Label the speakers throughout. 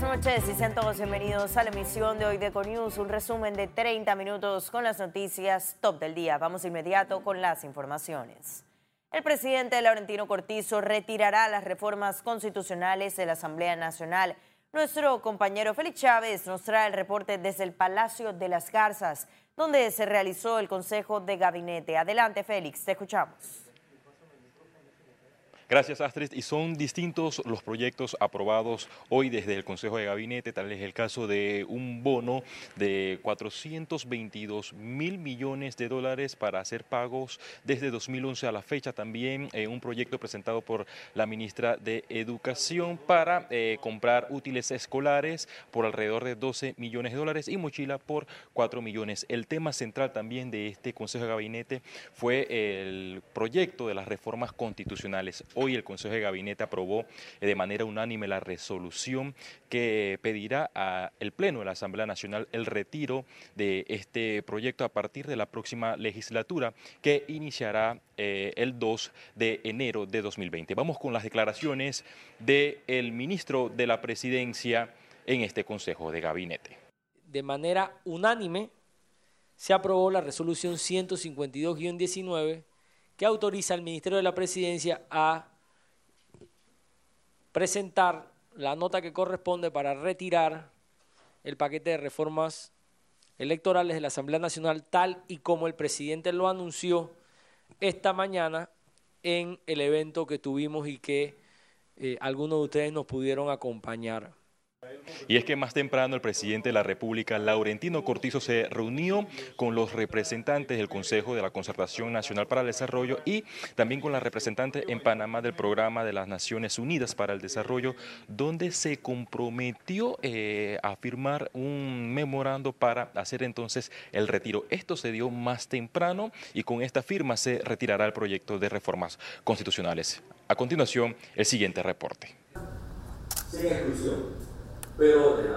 Speaker 1: buenas noches y sean todos bienvenidos a la emisión de hoy de Econews, un resumen de 30 minutos con las noticias top del día. Vamos inmediato con las informaciones. El presidente Laurentino Cortizo retirará las reformas constitucionales de la Asamblea Nacional. Nuestro compañero Félix Chávez nos trae el reporte desde el Palacio de las Garzas, donde se realizó el Consejo de Gabinete. Adelante, Félix, te escuchamos.
Speaker 2: Gracias, Astrid. Y son distintos los proyectos aprobados hoy desde el Consejo de Gabinete, tal es el caso de un bono de 422 mil millones de dólares para hacer pagos desde 2011 a la fecha. También eh, un proyecto presentado por la ministra de Educación para eh, comprar útiles escolares por alrededor de 12 millones de dólares y mochila por 4 millones. El tema central también de este Consejo de Gabinete fue el proyecto de las reformas constitucionales. Hoy el Consejo de Gabinete aprobó eh, de manera unánime la resolución que pedirá al Pleno de la Asamblea Nacional el retiro de este proyecto a partir de la próxima legislatura que iniciará eh, el 2 de enero de 2020. Vamos con las declaraciones del ministro de la Presidencia en este Consejo de Gabinete.
Speaker 3: De manera unánime se aprobó la resolución 152-19 que autoriza al Ministerio de la Presidencia a presentar la nota que corresponde para retirar el paquete de reformas electorales de la Asamblea Nacional tal y como el presidente lo anunció esta mañana en el evento que tuvimos y que eh, algunos de ustedes nos pudieron acompañar.
Speaker 2: Y es que más temprano el presidente de la República, Laurentino Cortizo, se reunió con los representantes del Consejo de la Concertación Nacional para el Desarrollo y también con la representante en Panamá del Programa de las Naciones Unidas para el Desarrollo, donde se comprometió eh, a firmar un memorando para hacer entonces el retiro. Esto se dio más temprano y con esta firma se retirará el proyecto de reformas constitucionales. A continuación, el siguiente reporte.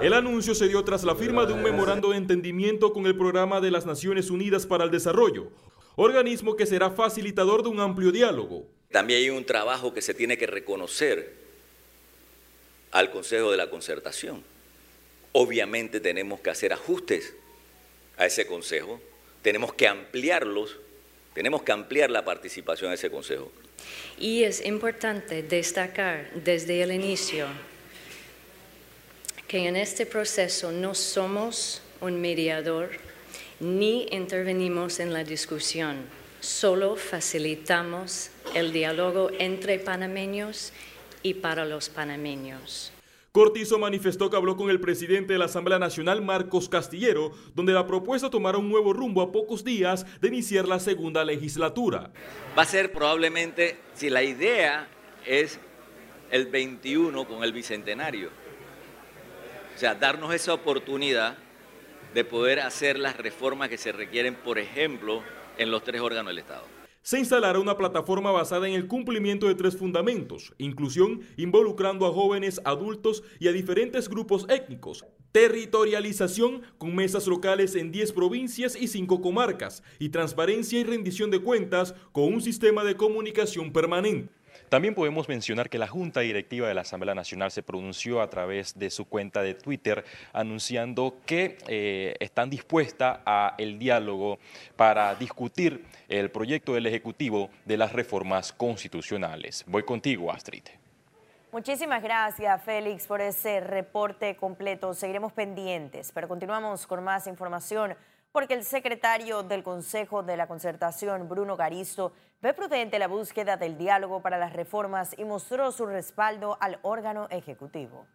Speaker 4: El anuncio se dio tras la firma de un memorando de entendimiento con el Programa de las Naciones Unidas para el Desarrollo, organismo que será facilitador de un amplio diálogo.
Speaker 5: También hay un trabajo que se tiene que reconocer al Consejo de la Concertación. Obviamente tenemos que hacer ajustes a ese Consejo, tenemos que ampliarlos, tenemos que ampliar la participación de ese Consejo.
Speaker 6: Y es importante destacar desde el inicio que en este proceso no somos un mediador ni intervenimos en la discusión, solo facilitamos el diálogo entre panameños y para los panameños.
Speaker 4: Cortizo manifestó que habló con el presidente de la Asamblea Nacional, Marcos Castillero, donde la propuesta tomará un nuevo rumbo a pocos días de iniciar la segunda legislatura.
Speaker 5: Va a ser probablemente, si la idea es el 21 con el bicentenario, sea, darnos esa oportunidad de poder hacer las reformas que se requieren, por ejemplo, en los tres órganos del Estado.
Speaker 4: Se instalará una plataforma basada en el cumplimiento de tres fundamentos, inclusión involucrando a jóvenes, adultos y a diferentes grupos étnicos, territorialización con mesas locales en 10 provincias y 5 comarcas, y transparencia y rendición de cuentas con un sistema de comunicación permanente.
Speaker 2: También podemos mencionar que la Junta Directiva de la Asamblea Nacional se pronunció a través de su cuenta de Twitter anunciando que eh, están dispuestas a el diálogo para discutir el proyecto del Ejecutivo de las reformas constitucionales. Voy contigo, Astrid.
Speaker 1: Muchísimas gracias, Félix, por ese reporte completo. Seguiremos pendientes, pero continuamos con más información porque el secretario del Consejo de la Concertación, Bruno Garisto, ve prudente la búsqueda del diálogo para las reformas y mostró su respaldo al órgano ejecutivo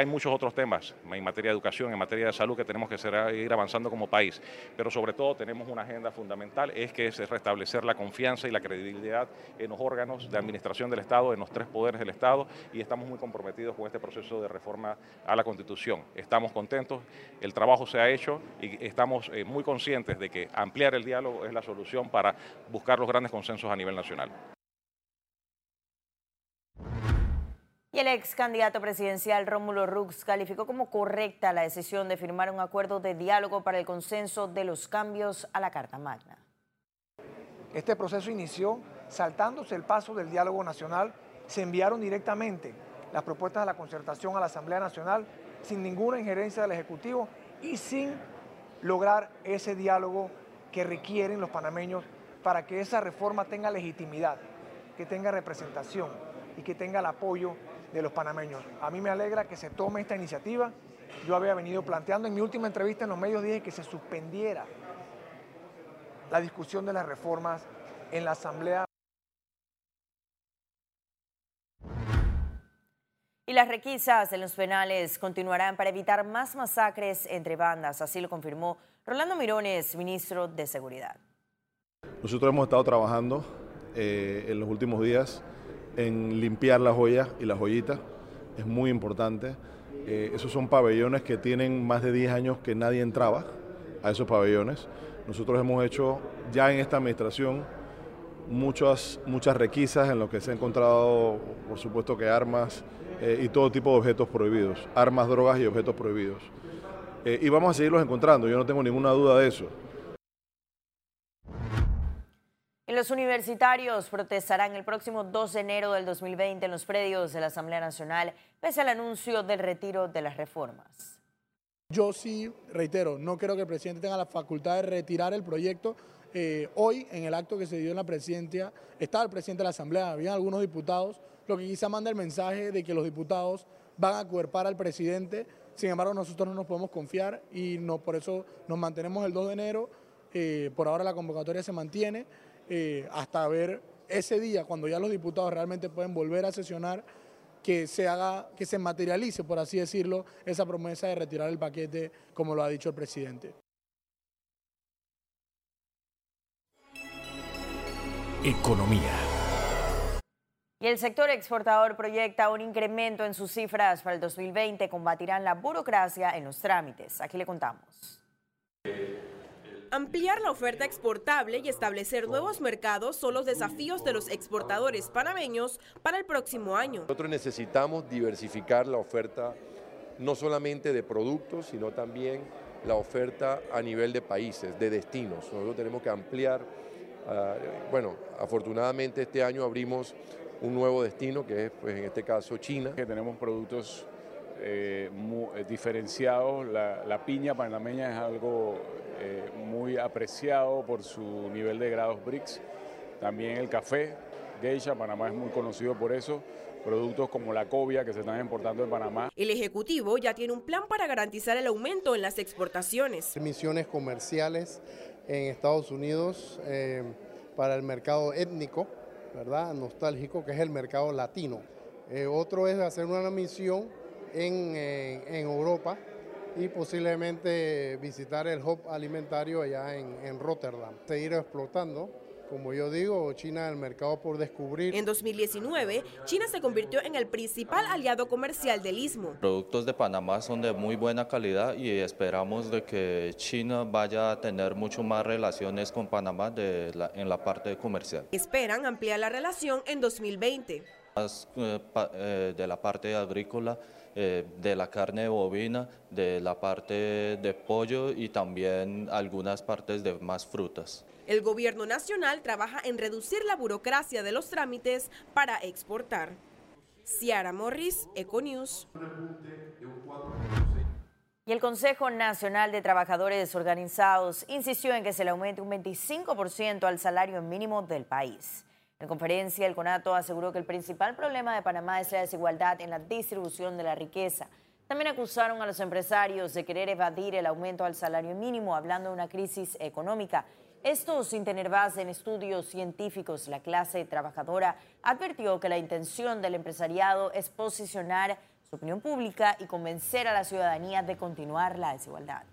Speaker 7: hay muchos otros temas en materia de educación, en materia de salud que tenemos que ir avanzando como país, pero sobre todo tenemos una agenda fundamental, es que es restablecer la confianza y la credibilidad en los órganos de administración del Estado, en los tres poderes del Estado, y estamos muy comprometidos con este proceso de reforma a la Constitución. Estamos contentos, el trabajo se ha hecho y estamos eh, muy conscientes de que ampliar el diálogo es la solución para buscar los grandes consensos a nivel nacional.
Speaker 1: Y el ex candidato presidencial Rómulo Rux calificó como correcta la decisión de firmar un acuerdo de diálogo para el consenso de los cambios a la Carta Magna.
Speaker 8: Este proceso inició saltándose el paso del diálogo nacional, se enviaron directamente las propuestas de la concertación a la Asamblea Nacional sin ninguna injerencia del Ejecutivo y sin lograr ese diálogo que requieren los panameños para que esa reforma tenga legitimidad, que tenga representación y que tenga el apoyo de los panameños. A mí me alegra que se tome esta iniciativa. Yo había venido planteando en mi última entrevista en los medios, dije que se suspendiera la discusión de las reformas en la Asamblea.
Speaker 1: Y las requisas en los penales continuarán para evitar más masacres entre bandas, así lo confirmó Rolando Mirones, ministro de Seguridad.
Speaker 9: Nosotros hemos estado trabajando eh, en los últimos días en limpiar las joyas y las joyitas, es muy importante. Eh, esos son pabellones que tienen más de 10 años que nadie entraba a esos pabellones. Nosotros hemos hecho ya en esta administración muchas, muchas requisas en lo que se ha encontrado, por supuesto que armas eh, y todo tipo de objetos prohibidos, armas, drogas y objetos prohibidos. Eh, y vamos a seguirlos encontrando, yo no tengo ninguna duda de eso.
Speaker 1: Y los universitarios protestarán el próximo 2 de enero del 2020 en los predios de la Asamblea Nacional, pese al anuncio del retiro de las reformas.
Speaker 10: Yo sí, reitero, no creo que el presidente tenga la facultad de retirar el proyecto. Eh, hoy, en el acto que se dio en la presidencia, estaba el presidente de la Asamblea, había algunos diputados, lo que quizá manda el mensaje de que los diputados van a cuerpar al presidente. Sin embargo, nosotros no nos podemos confiar y por eso nos mantenemos el 2 de enero. Eh, por ahora la convocatoria se mantiene eh, hasta ver ese día, cuando ya los diputados realmente pueden volver a sesionar, que se haga, que se materialice, por así decirlo, esa promesa de retirar el paquete, como lo ha dicho el presidente.
Speaker 1: Economía. Y el sector exportador proyecta un incremento en sus cifras para el 2020. Combatirán la burocracia en los trámites. Aquí le contamos.
Speaker 11: Ampliar la oferta exportable y establecer nuevos mercados son los desafíos de los exportadores panameños para el próximo año.
Speaker 12: Nosotros necesitamos diversificar la oferta no solamente de productos, sino también la oferta a nivel de países, de destinos. Nosotros tenemos que ampliar, ah, bueno, afortunadamente este año abrimos un nuevo destino que es, pues, en este caso, China.
Speaker 13: Que tenemos productos eh, muy, eh, diferenciados. La, piña panameña es algo eh, muy apreciado por su nivel de grados BRICS. También el café, Geisha, Panamá es muy conocido por eso. Productos como la cobia que se están importando en Panamá.
Speaker 11: El Ejecutivo ya tiene un plan para garantizar el aumento en las exportaciones.
Speaker 14: Misiones comerciales en Estados Unidos para el mercado étnico ¿verdad? nostálgico, que es el mercado latino. Eh, otro es hacer una misión en, eh, en, Europa y posiblemente visitar el hub alimentario allá en, en Rotterdam. Seguir explotando como yo digo, China es el mercado por descubrir.
Speaker 11: En 2019, China se convirtió en el principal aliado comercial del istmo.
Speaker 15: Productos de Panamá son de muy buena calidad y esperamos de que China vaya a tener mucho más relaciones con Panamá de en la parte comercial.
Speaker 11: Esperan ampliar la relación en 2020.
Speaker 15: Más, eh, eh, de la parte agrícola, eh, de la carne bovina, de la parte de pollo y también algunas partes de más frutas.
Speaker 11: El gobierno nacional trabaja en reducir la burocracia de los trámites para exportar. Ciara Morris, Econews.
Speaker 1: Y el Consejo Nacional de Trabajadores Organizados insistió en que se le aumente un 25% al salario mínimo del país. En conferencia, el CONATO aseguró que el principal problema de Panamá es la desigualdad en la distribución de la riqueza. También acusaron a los empresarios de querer evadir el aumento al salario mínimo, hablando de una crisis económica esto sin tener base en estudios científicos, la clase trabajadora advirtió que la intención del empresariado es posicionar su opinión pública y convencer a la ciudadanía de continuar la desigualdad.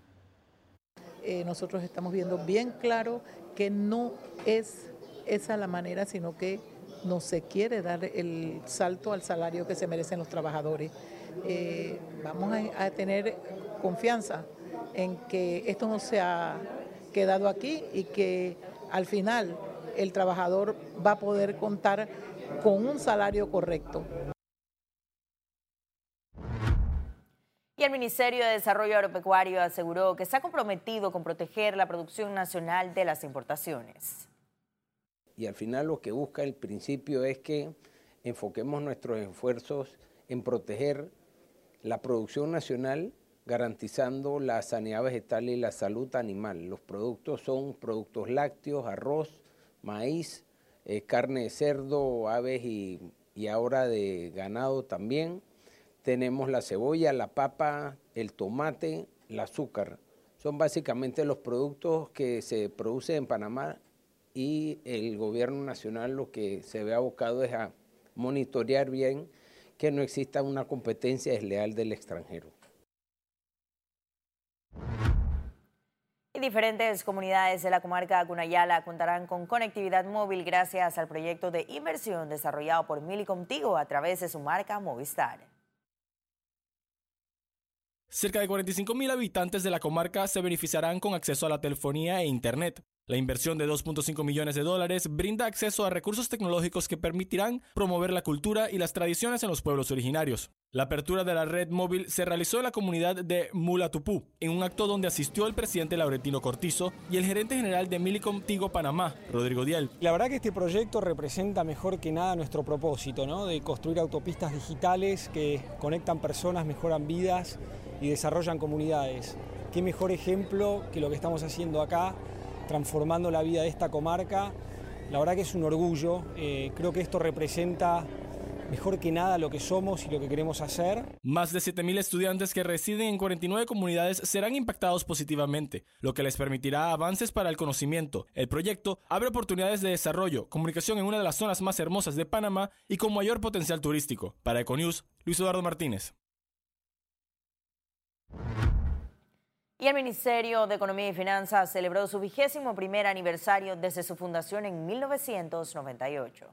Speaker 16: Eh, nosotros estamos viendo bien claro que no es esa la manera, sino que no se quiere dar el salto al salario que se merecen los trabajadores. Eh, vamos a, a tener confianza en que esto no sea quedado aquí y que al final el trabajador va a poder contar con un salario correcto.
Speaker 1: Y el Ministerio de Desarrollo Agropecuario aseguró que se ha comprometido con proteger la producción nacional de las importaciones.
Speaker 17: Y al final lo que busca el principio es que enfoquemos nuestros esfuerzos en proteger la producción nacional garantizando la sanidad vegetal y la salud animal. Los productos son productos lácteos, arroz, maíz, eh, carne de cerdo, aves y, y ahora de ganado también. Tenemos la cebolla, la papa, el tomate, el azúcar. Son básicamente los productos que se producen en Panamá y el gobierno nacional lo que se ve abocado es a monitorear bien que no exista una competencia desleal del extranjero.
Speaker 1: Y diferentes comunidades de la comarca Cunayala contarán con conectividad móvil gracias al proyecto de inversión desarrollado por Milicom Tigo a través de su marca Movistar.
Speaker 18: Cerca de 45 mil habitantes de la comarca se beneficiarán con acceso a la telefonía e Internet. La inversión de 2.5 millones de dólares brinda acceso a recursos tecnológicos que permitirán promover la cultura y las tradiciones en los pueblos originarios. La apertura de la red móvil se realizó en la comunidad de Mulatupú, en un acto donde asistió el presidente Laurentino Cortizo y el gerente general de Milicom Tigo Panamá, Rodrigo Diel.
Speaker 19: La verdad que este proyecto representa mejor que nada nuestro propósito, ¿no? de construir autopistas digitales que conectan personas, mejoran vidas y desarrollan comunidades. Qué mejor ejemplo que lo que estamos haciendo acá transformando la vida de esta comarca. La verdad que es un orgullo, eh, creo que esto representa mejor que nada lo que somos y lo que queremos hacer.
Speaker 18: Más de 7.000 estudiantes que residen en 49 comunidades serán impactados positivamente, lo que les permitirá avances para el conocimiento. El proyecto abre oportunidades de desarrollo, comunicación en una de las zonas más hermosas de Panamá y con mayor potencial turístico. Para Econews, Luis Eduardo Martínez.
Speaker 1: Y el Ministerio de Economía y Finanzas celebró su vigésimo primer aniversario desde su fundación en 1998.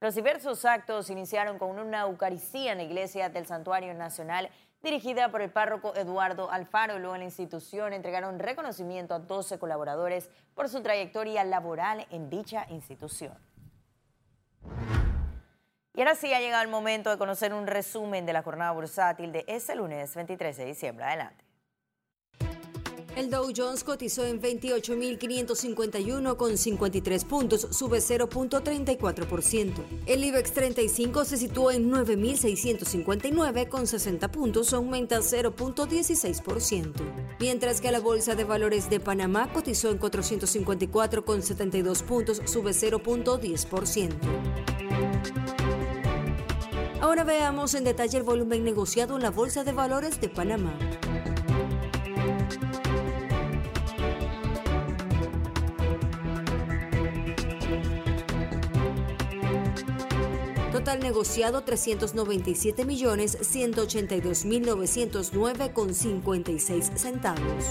Speaker 1: Los diversos actos iniciaron con una Eucaristía en la iglesia del Santuario Nacional dirigida por el párroco Eduardo Alfaro. Luego en la institución entregaron reconocimiento a 12 colaboradores por su trayectoria laboral en dicha institución. Y ahora sí ha llegado el momento de conocer un resumen de la jornada bursátil de este lunes 23 de diciembre. Adelante.
Speaker 20: El Dow Jones cotizó en 28.551 con 53 puntos, sube 0.34%. El IBEX 35 se situó en 9.659 con 60 puntos, aumenta 0.16%. Mientras que la Bolsa de Valores de Panamá cotizó en 454 con 72 puntos, sube 0.10%. Ahora veamos en detalle el volumen negociado en la Bolsa de Valores de Panamá. Negociado 397 millones 182 mil 909 con 56 centavos.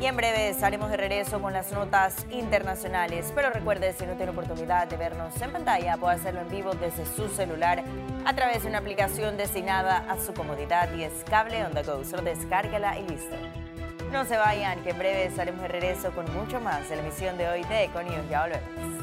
Speaker 1: Y en breve estaremos de regreso con las notas internacionales. Pero recuerde, si no tiene oportunidad de vernos en pantalla, puede hacerlo en vivo desde su celular a través de una aplicación destinada a su comodidad y es cable on the go. Solo descárgala y listo. No se vayan, que en breve estaremos de regreso con mucho más en la emisión de hoy de Econius. Ya volvemos.